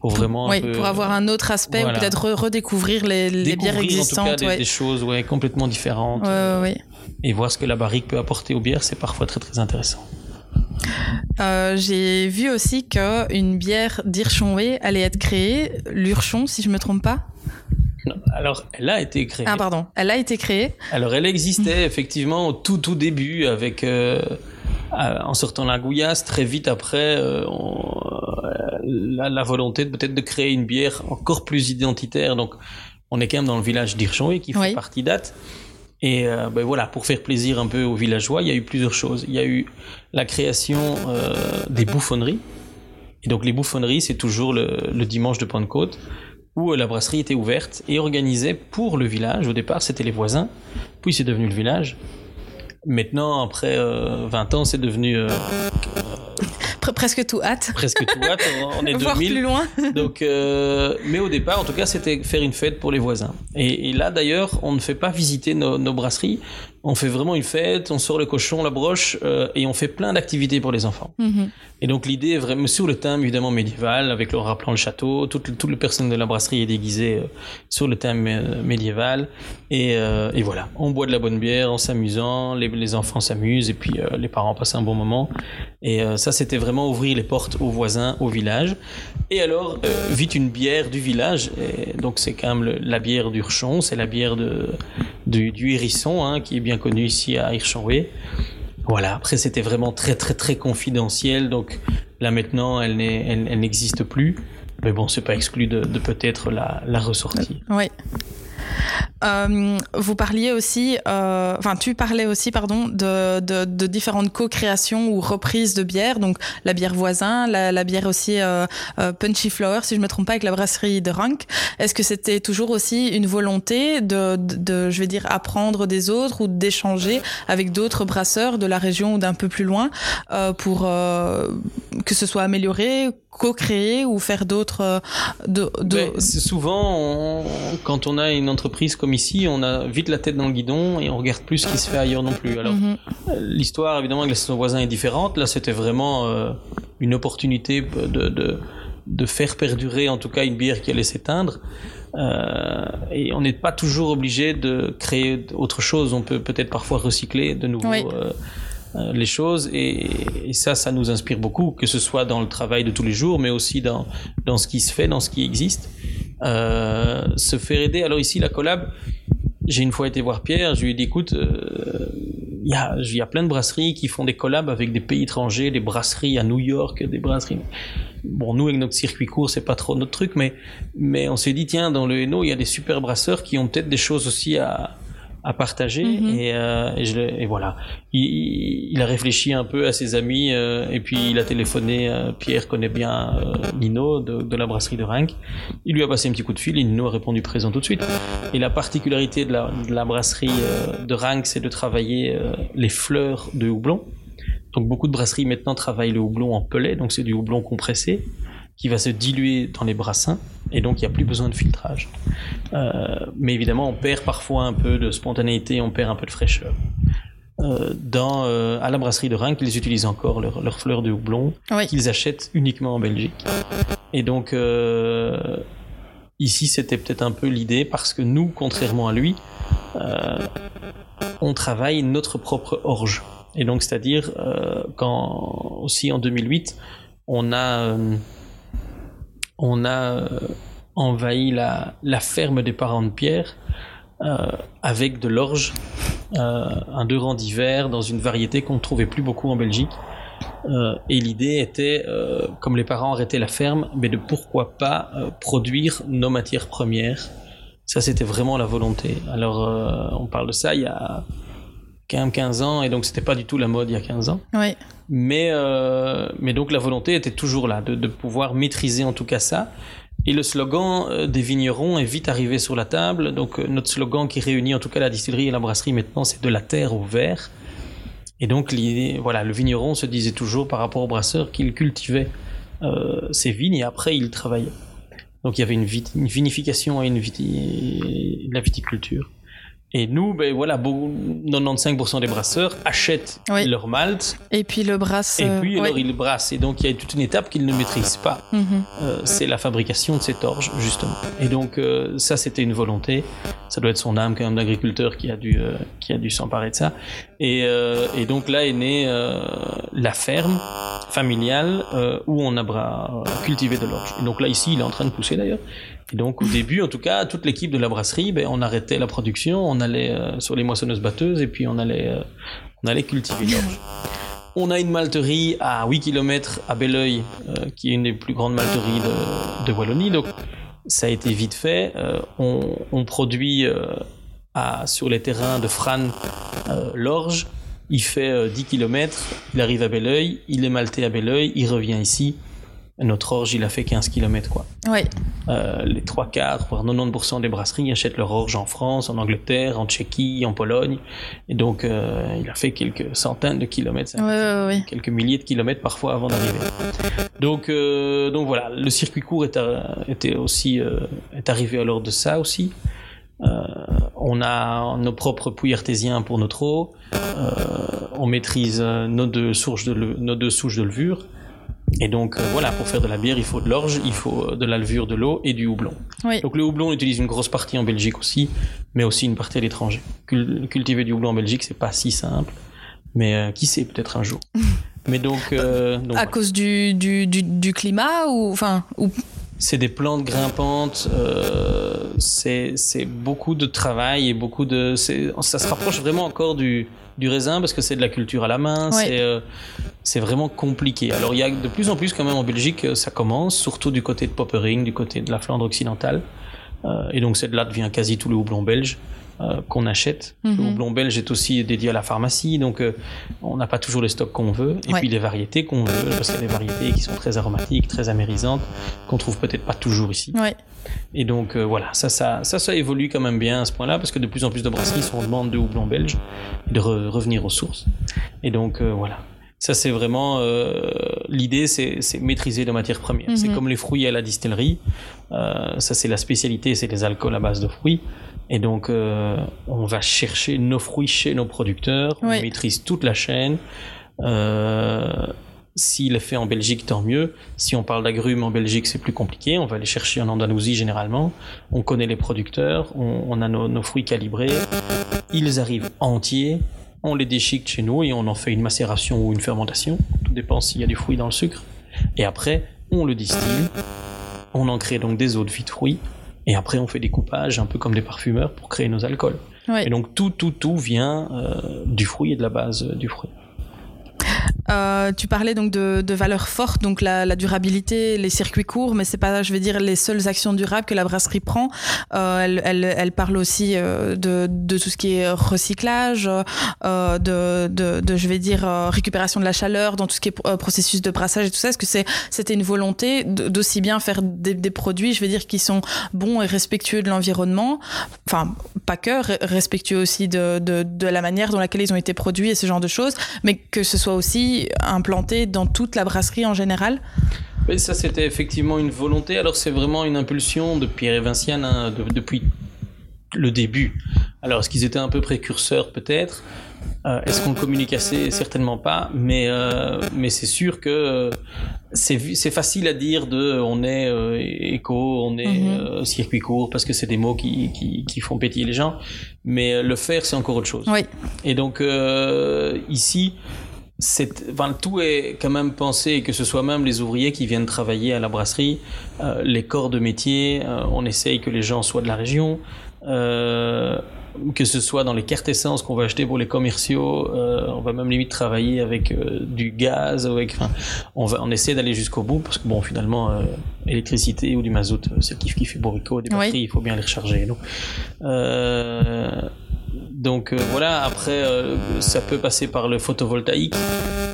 pour vraiment. un Oui, peu, pour avoir un autre aspect voilà. ou peut-être re- redécouvrir les, les bières découvrir, en tout cas existantes. des, choses ouais, complètement différentes ouais. et voir ce que la barrique peut apporter aux bières, c'est parfois très très intéressant. Euh, J'ai vu aussi qu'une bière d'Irchonway allait être créée, l'Urchon, si je me trompe pas. Non, Alors, elle a été créée. Ah, pardon. Elle a été créée. Alors, elle existait effectivement au tout tout début avec euh, en sortant la gouillasse. Très vite après, euh, on- euh, la, la volonté de peut-être de créer une bière encore plus identitaire. Donc, on est quand même dans le village d'Irchonway qui fait Oui. partie date. Et euh, ben voilà, pour faire plaisir un peu aux villageois, il y a eu plusieurs choses. Il y a eu la création euh, des bouffonneries. Et donc les bouffonneries, c'est toujours le, le dimanche de Pentecôte où euh, la brasserie était ouverte et organisée pour le village. Au départ, c'était les voisins, puis c'est devenu le village. Maintenant, après euh, 20 ans, c'est devenu euh, Pre- presque tout hâte. presque tout hâte. On est Voir 2000. plus loin. Donc, euh, mais au départ, en tout cas, c'était faire une fête pour les voisins. Et, et là, d'ailleurs, on ne fait pas visiter nos, nos brasseries on fait vraiment une fête, on sort le cochon, la broche, euh, et on fait plein d'activités pour les enfants. Mhm. Et donc l'idée est vraiment sur le thème évidemment médiéval, avec le rappelant le château, tout, le- tout le personnel de la brasserie est déguisé euh, sur le thème euh, médiéval, et, euh, et voilà, on boit de la bonne bière en s'amusant, les, les enfants s'amusent, et puis les parents passent un bon moment. Et ça, c'était vraiment ouvrir les portes aux voisins, au village. Et alors, vite une bière du village, et donc c'est quand même le- la bière d'Urchon, c'est la bière de, du, du hérisson, hein, qui est bien connu ici à Hirschenwey. Voilà, après c'était vraiment très très très confidentiel, donc là maintenant elle n'existe plus. Mais bon, c'est pas exclu de, peut-être la, la ressortir. Oui. Euh, vous parliez aussi, euh, enfin tu parlais aussi, pardon, de, de, de différentes co-créations ou reprises de bières, donc la bière voisin, la, la bière aussi euh, euh, Punchy Flower, si je me trompe pas, avec la brasserie de Rank. Est-ce que c'était toujours aussi une volonté de, de, de, je vais dire, apprendre des autres ou d'échanger avec d'autres brasseurs de la région ou d'un peu plus loin euh, pour que ce soit amélioré, co-créer ou faire d'autres... euh, de, de- Ben, souvent, on- quand on a une entreprise comme ici, on a vite la tête dans le guidon et on regarde plus ce qui se fait ailleurs non plus. Alors, Mhm. l'histoire évidemment avec la saison voisin est différente. Là, c'était vraiment euh, une opportunité de, de, de faire perdurer en tout cas une bière qui allait s'éteindre. Euh, et on n'est pas toujours obligé de créer autre chose. On peut peut-être parfois recycler de nouveau Oui. euh, les choses. Et, et ça, ça nous inspire beaucoup, que ce soit dans le travail de tous les jours, mais aussi dans, dans ce qui se fait, dans ce qui existe. Euh, se faire aider. Alors ici, la collab, j'ai une fois été voir Pierre, je lui ai dit, écoute, euh, il y, a, il y a plein de brasseries qui font des collabs avec des pays étrangers, des brasseries à New York, des brasseries. Bon, nous, avec notre circuit court, c'est pas trop notre truc, mais, mais on s'est dit, tiens, dans le Hainaut, il y a des super brasseurs qui ont peut-être des choses aussi à, à partager. Mhm. et, euh, et, je, et voilà. Il, il- a réfléchi un peu à ses amis, euh, et puis il a téléphoné. euh, Pierre connaît bien euh, Nino de, de la brasserie de Rank. Il lui a passé un petit coup de fil et Nino a répondu présent tout de suite. Et la particularité de la, de la brasserie euh, de Rank, c'est de travailler euh, les fleurs de houblon. Donc beaucoup de brasseries maintenant travaillent le houblon en pellet, donc c'est du houblon compressé qui va se diluer dans les brassins et donc il n'y a plus besoin de filtrage. Euh, mais évidemment, on perd parfois un peu de spontanéité, on perd un peu de fraîcheur. Euh, dans, euh, à la brasserie de Rank, ils utilisent encore leurs leurs fleurs de houblon Oui. qu'ils achètent uniquement en Belgique. Et donc, ici, c'était peut-être un peu l'idée parce que nous, contrairement à lui, on travaille notre propre orge. Et donc, c'est-à-dire, quand aussi en 2008, on a, on a euh, envahi la, ferme des parents de Pierre euh, avec de l'orge, euh, un deux d'hiver dans une variété qu'on ne trouvait plus beaucoup en Belgique. Et l'idée était, comme les parents arrêtaient la ferme, mais de pourquoi pas produire nos matières premières. Ça, c'était vraiment la volonté. Alors, on parle de ça il y a quand même 15 ans, et donc c'était pas du tout la mode il y a 15 ans. Oui. Mais, euh, mais donc la volonté était toujours là, de, de pouvoir maîtriser en tout cas ça. Et le slogan euh, des vignerons est vite arrivé sur la table. Donc euh, notre slogan qui réunit en tout cas la distillerie et la brasserie maintenant, c'est de la terre au verre. Et donc voilà, le vigneron se disait toujours par rapport au brasseur qu'il cultivait euh, ses vignes et après il travaillait. Donc il y avait une, vit- une vinification et une viti- la viticulture. Et nous, ben voilà, beau- 95% des brasseurs achètent Oui. leur malt Et puis le brasse. et euh, puis ouais. alors ils brassent. Et donc il y a toute une étape qu'ils ne maîtrisent pas. Mhm. Euh, c'est la fabrication de cette orge, justement. Et donc euh, ça, c'était une volonté. Ça doit être son âme quand même d'agriculteur qui a dû euh, qui a dû s'emparer de ça. Et, euh, et donc là est née euh, la ferme familiale euh, où on a cultivé de l'orge. Et donc là ici, il est en train de pousser d'ailleurs. Et donc au début, en tout cas, toute l'équipe de la brasserie, ben, on arrêtait la production, on allait euh, sur les moissonneuses batteuses et puis on allait euh, on allait cultiver l'orge. On a une malterie à 8 km à Belleuil, euh, qui est une des plus grandes malteries de, de Wallonie. Donc, ça a été vite fait. On, on produit à, sur les terrains de Fran l'orge. Il fait euh, 10 km, il arrive à Belleuil, il est malté à Belleuil, il revient ici. Notre orge, il a fait 15 km, quoi. Ouais. Euh, les trois quarts, voire 90% des brasseries achètent leur orge en France, en Angleterre, en Tchéquie, en Pologne. Et donc, euh, il a fait quelques centaines de kilomètres, ça, quelques milliers de kilomètres parfois avant d'arriver. Donc, euh, donc voilà, le circuit court est, à- était aussi est arrivé à l'heure de ça aussi. On a nos propres puits artésiens pour notre eau. on maîtrise nos deux sources de, nos deux souches de levure. Et donc voilà, pour faire de la bière, il faut de l'orge, il faut de la levure, de l'eau et du houblon. Donc le houblon, on utilise une grosse partie en Belgique aussi, mais aussi une partie à l'étranger. cultiver du houblon en Belgique, c'est pas si simple, mais qui sait, peut-être un jour. Mais donc, donc à cause du, du, du, climat ou enfin ou c'est des plantes grimpantes, euh, c'est beaucoup de travail et beaucoup de. Ça se rapproche vraiment encore du, du raisin parce que c'est de la culture à la main, euh, c'est vraiment compliqué. Alors il y a de plus en plus quand même en Belgique, euh, ça commence, surtout du côté de Poppering, du côté de la Flandre occidentale. Euh, et donc c'est de là vient quasi tout le houblon belge. Euh, qu'on achète. Le mhm. houblon belge est aussi dédié à la pharmacie, donc euh, on n'a pas toujours les stocks qu'on veut. Et puis les variétés qu'on veut, parce qu'il y a des variétés qui sont très aromatiques, très amérisantes, qu'on trouve peut-être pas toujours ici. Et donc euh, voilà, ça, ça, ça, ça évolue quand même bien à ce point-là, parce que de plus en plus de brasseries sont en demande de houblon belge, de revenir aux sources. Et donc voilà. Ça, c'est vraiment l'idée, c'est maîtriser les matières premières. C'est mhm. comme les fruits à la distillerie. ça, c'est la spécialité, c'est les alcools à base de fruits. Et donc, euh, on va chercher nos fruits chez nos producteurs, on maîtrise toute la chaîne. Euh, S'il est fait en Belgique, tant mieux. Si on parle d'agrumes en Belgique, c'est plus compliqué. On va les chercher en Andalousie généralement. On connaît les producteurs, on, on a nos, nos, fruits calibrés. Ils arrivent entiers. On les déchique chez nous et on en fait une macération ou une fermentation. Tout dépend s'il y a du fruit dans le sucre. Et après, on le distille. On en crée donc des eaux de vie de fruits et après, on fait des coupages, un peu comme des parfumeurs, pour créer nos alcools. Et donc, tout, tout, tout vient euh, du fruit et de la base du fruit. Euh, tu parlais donc de, valeurs fortes, donc la, durabilité, les circuits courts, mais c'est pas, je vais dire, les seules actions durables que la brasserie prend. Euh, elle, parle aussi euh, de, tout ce qui est recyclage, de, je vais dire, récupération de la chaleur dans tout ce qui est processus de brassage et tout ça. Est-ce que c'était une volonté d'aussi bien faire des, produits, je vais dire, qui sont bons et respectueux de l'environnement, enfin pas que, respectueux aussi de, de, la manière dont laquelle ils ont été produits et ce genre de choses, mais que ce soit aussi implanté dans toute la brasserie en général oui, ça c'était effectivement une volonté. Alors c'est vraiment une impulsion de Pierre et Vinciane hein, depuis le début. Alors est-ce qu'ils étaient un peu précurseurs peut-être? Euh, Est-ce qu'on communique assez? Certainement pas. Mais euh, mais c'est sûr que euh, c'est facile à dire de on est éco, on est mhm. circuit court parce que c'est des mots qui, qui, qui font pétiller les gens. Mais le faire c'est encore autre chose. Oui. Et donc ici enfin, tout est quand même pensé, que ce soit même les ouvriers qui viennent travailler à la brasserie, euh, les corps de métier, euh, on essaye que les gens soient de la région, euh, que ce soit dans les cartes essence qu'on va acheter pour les commerciaux, on va même limite travailler avec du gaz, avec, enfin, on va, on essaie d'aller jusqu'au bout parce que bon, finalement, électricité ou du mazout, c'est le kiff qui fait bourrico, des batteries, il faut bien les recharger. Donc, donc euh, voilà, après, euh, ça peut passer par le photovoltaïque,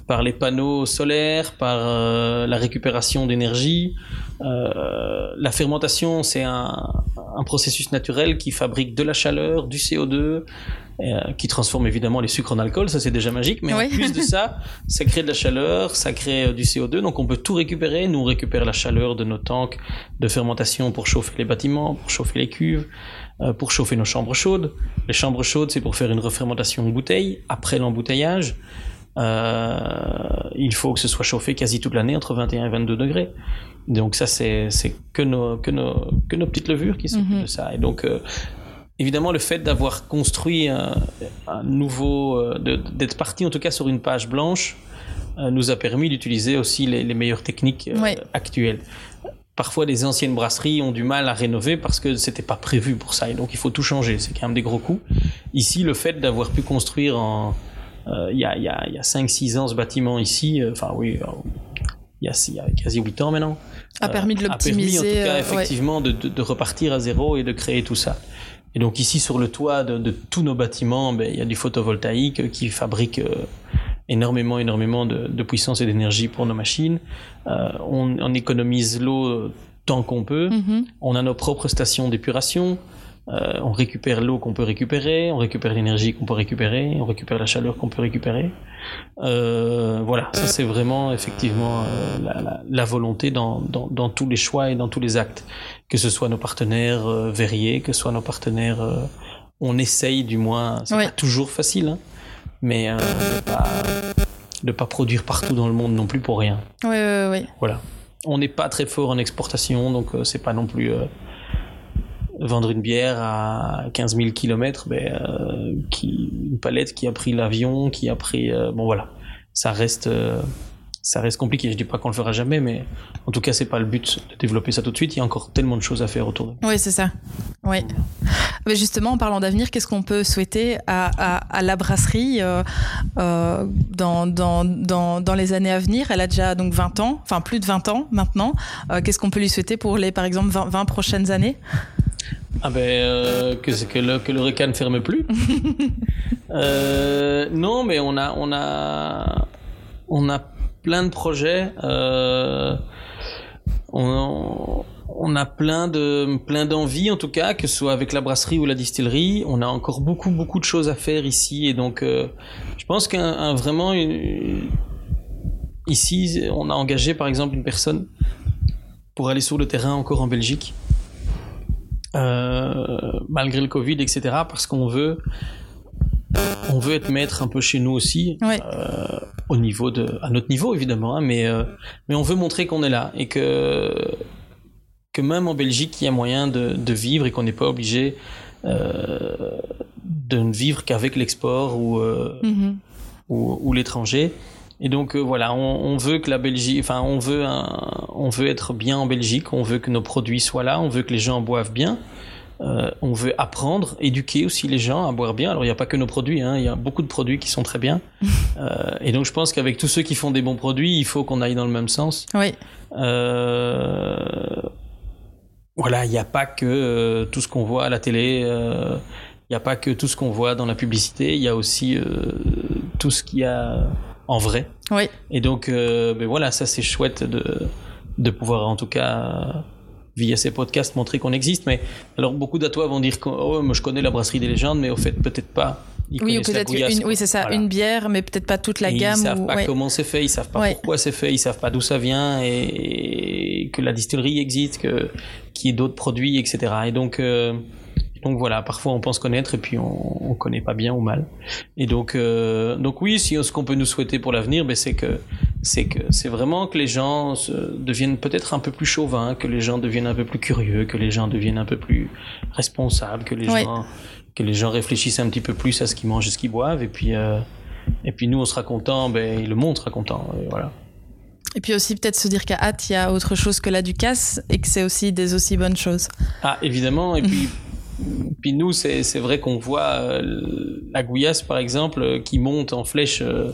par les panneaux solaires, par euh, la récupération d'énergie. la fermentation, c'est un, un, processus naturel qui fabrique de la chaleur, du CO2, qui transforme évidemment les sucres en alcool, ça c'est déjà magique, mais en plus de ça, ça crée de la chaleur, ça crée du CO2, donc on peut tout récupérer. Nous, on récupère la chaleur de nos tanks de fermentation pour chauffer les bâtiments, pour chauffer les cuves. Euh, pour chauffer nos chambres chaudes. Les chambres chaudes, c'est pour faire une refermentation en bouteille. Après l'embouteillage, euh, il faut que ce soit chauffé quasi toute l'année entre 21 et 22 degrés. Donc ça, c'est que nos, que, nos, que nos petites levures qui sont mhm. de ça. Et donc, euh, évidemment, le fait d'avoir construit un, un nouveau, euh, d'être parti en tout cas sur une page blanche, nous a permis d'utiliser aussi les, les, meilleures techniques actuelles parfois les anciennes brasseries ont du mal à rénover parce que c'était pas prévu pour ça et donc il faut tout changer. C'est quand même des gros coups. Ici, le fait d'avoir pu construire en euh, il y a, y a, y a 5-6 ans ce bâtiment ici, euh, enfin oui, euh, il y, a, y, a, quasi 8 ans maintenant, a permis de l'optimiser. A permis en tout cas effectivement de, de, de, repartir à zéro et de créer tout ça. Et donc ici sur le toit de, de tous nos bâtiments, ben, il y a du photovoltaïque qui fabrique énormément, énormément de, de puissance et d'énergie pour nos machines. Euh, on, on, économise l'eau tant qu'on peut. Mm-hmm. On a nos propres stations d'épuration. Euh, on récupère l'eau qu'on peut récupérer, on récupère l'énergie qu'on peut récupérer, on récupère la chaleur qu'on peut récupérer. Euh, voilà, ça c'est vraiment effectivement euh, la, la, la, volonté dans, dans, dans, tous les choix et dans tous les actes, que ce soit nos partenaires euh, verriers, que ce soit nos partenaires on essaye du moins. C'est pas toujours facile, hein, mais euh, de pas de pas produire partout dans le monde non plus pour rien. Oui, oui, oui. Voilà. On n'est pas très fort en exportation, donc euh, c'est pas non plus euh, vendre une bière à 15 000 km, ben, qui, une palette qui a pris l'avion, qui a pris... bon voilà, ça reste ça reste compliqué. Je dis pas qu'on le fera jamais, mais en tout cas, c'est pas le but de développer ça tout de suite. Il y a encore tellement de choses à faire autour. Oui, c'est ça. Oui. Mais justement, en parlant d'avenir, qu'est-ce qu'on peut souhaiter à, la brasserie euh, euh, dans, dans, dans, dans, les années à venir? Elle a déjà donc 20 ans, enfin plus de 20 ans maintenant. Euh, qu'est-ce qu'on peut lui souhaiter pour les, par exemple, 20, prochaines années? Ah ben que, que, le, que le requin ne ferme plus. non, mais on a on a on a plein de projets. Euh, on, a plein de plein d'envies en tout cas, que ce soit avec la brasserie ou la distillerie. On a encore beaucoup beaucoup de choses à faire ici et donc euh, je pense qu'un vraiment ici on a engagé par exemple une personne pour aller sur le terrain encore en Belgique. Euh, malgré le Covid, etc., parce qu'on veut on veut être maître un peu chez nous aussi, euh, au niveau de, à notre niveau évidemment, hein, mais euh, mais on veut montrer qu'on est là et que que même en Belgique il y a moyen de, de vivre et qu'on n'est pas obligé euh, de ne vivre qu'avec l'export ou, mm-hmm. ou, ou l'étranger. Et donc voilà, on, on, veut que la Belgique, enfin on veut on veut être bien en Belgique, on veut que nos produits soient là, on veut que les gens boivent bien. Euh, on veut apprendre, éduquer aussi les gens à boire bien. Alors il n'y a pas que nos produits, hein, il y a beaucoup de produits qui sont très bien. Euh, et donc je pense qu'avec tous ceux qui font des bons produits, il faut qu'on aille dans le même sens. Oui. Euh, voilà, il n'y a pas que tout ce qu'on voit à la télé. Il n'y a pas que tout ce qu'on voit dans la publicité. Il y a aussi tout ce qu'il y a en vrai. Oui. Et donc, ben voilà, ça c'est chouette de, de pouvoir en tout cas via ces podcasts montrer qu'on existe. Mais alors beaucoup d'atois vont dire que oh, je connais la brasserie des légendes, mais au fait peut-être pas. oui, peut-être une, oui, c'est ça, une bière, mais peut-être pas toute la gamme. Ils savent pas comment c'est fait, ils savent pas pourquoi c'est fait, ils savent pas d'où ça vient et, que la distillerie existe, que qu'il y ait d'autres produits, etc. Et donc euh, donc voilà, parfois on pense connaître et puis on, on connaît pas bien ou mal. Et donc, euh, donc oui, si ce qu'on peut nous souhaiter pour l'avenir, ben c'est que c'est que c'est vraiment que les gens se, deviennent peut-être un peu plus chauvins, que les gens deviennent un peu plus curieux, que les gens deviennent un peu plus responsables, que les gens que les gens réfléchissent un petit peu plus à ce qu'ils mangent et ce qu'ils boivent. Et puis euh, et puis nous on sera content, ben le monde sera content. Et voilà. Et puis aussi peut-être se dire qu'à hâte il y a autre chose que la Ducasse et que c'est aussi des aussi bonnes choses. Ah évidemment. Et puis puis nous, c'est vrai qu'on voit euh, la Gouillasse, par exemple, euh, qui monte en flèche euh,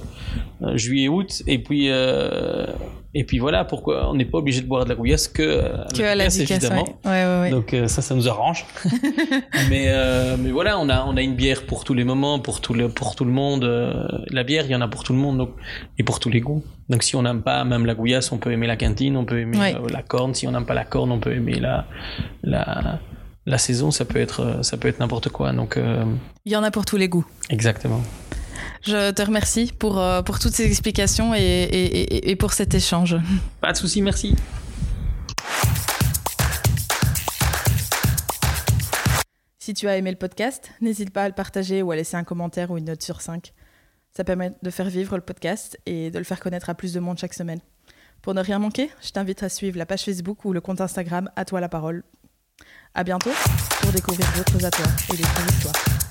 juillet-août, et puis et puis voilà pourquoi on n'est pas obligé de boire de la Gouillasse que, que à la évidemment. Ouais. Ouais, Donc ça, ça nous arrange. mais mais voilà, on a on a une bière pour tous les moments, pour tout le pour tout le monde. la bière, il y en a pour tout le monde, donc et pour tous les goûts. Donc si on n'aime pas même la Gouillasse, on peut aimer la cantine, on peut aimer la corne. Si on n'aime pas la corne, on peut aimer la la la saison, ça peut être, euh, ça peut être n'importe quoi. Donc, euh, il y en a pour tous les goûts. Exactement. Je te remercie pour, euh, pour toutes ces explications et, et, pour cet échange. Pas de souci, merci. Si tu as aimé le podcast, n'hésite pas à le partager ou à laisser un commentaire ou une note sur 5. Ça permet de faire vivre le podcast et de le faire connaître à plus de monde chaque semaine. Pour ne rien manquer, je t'invite à suivre la page Facebook ou le compte Instagram À toi la parole à bientôt pour découvrir d'autres atoires et d'autres histoires.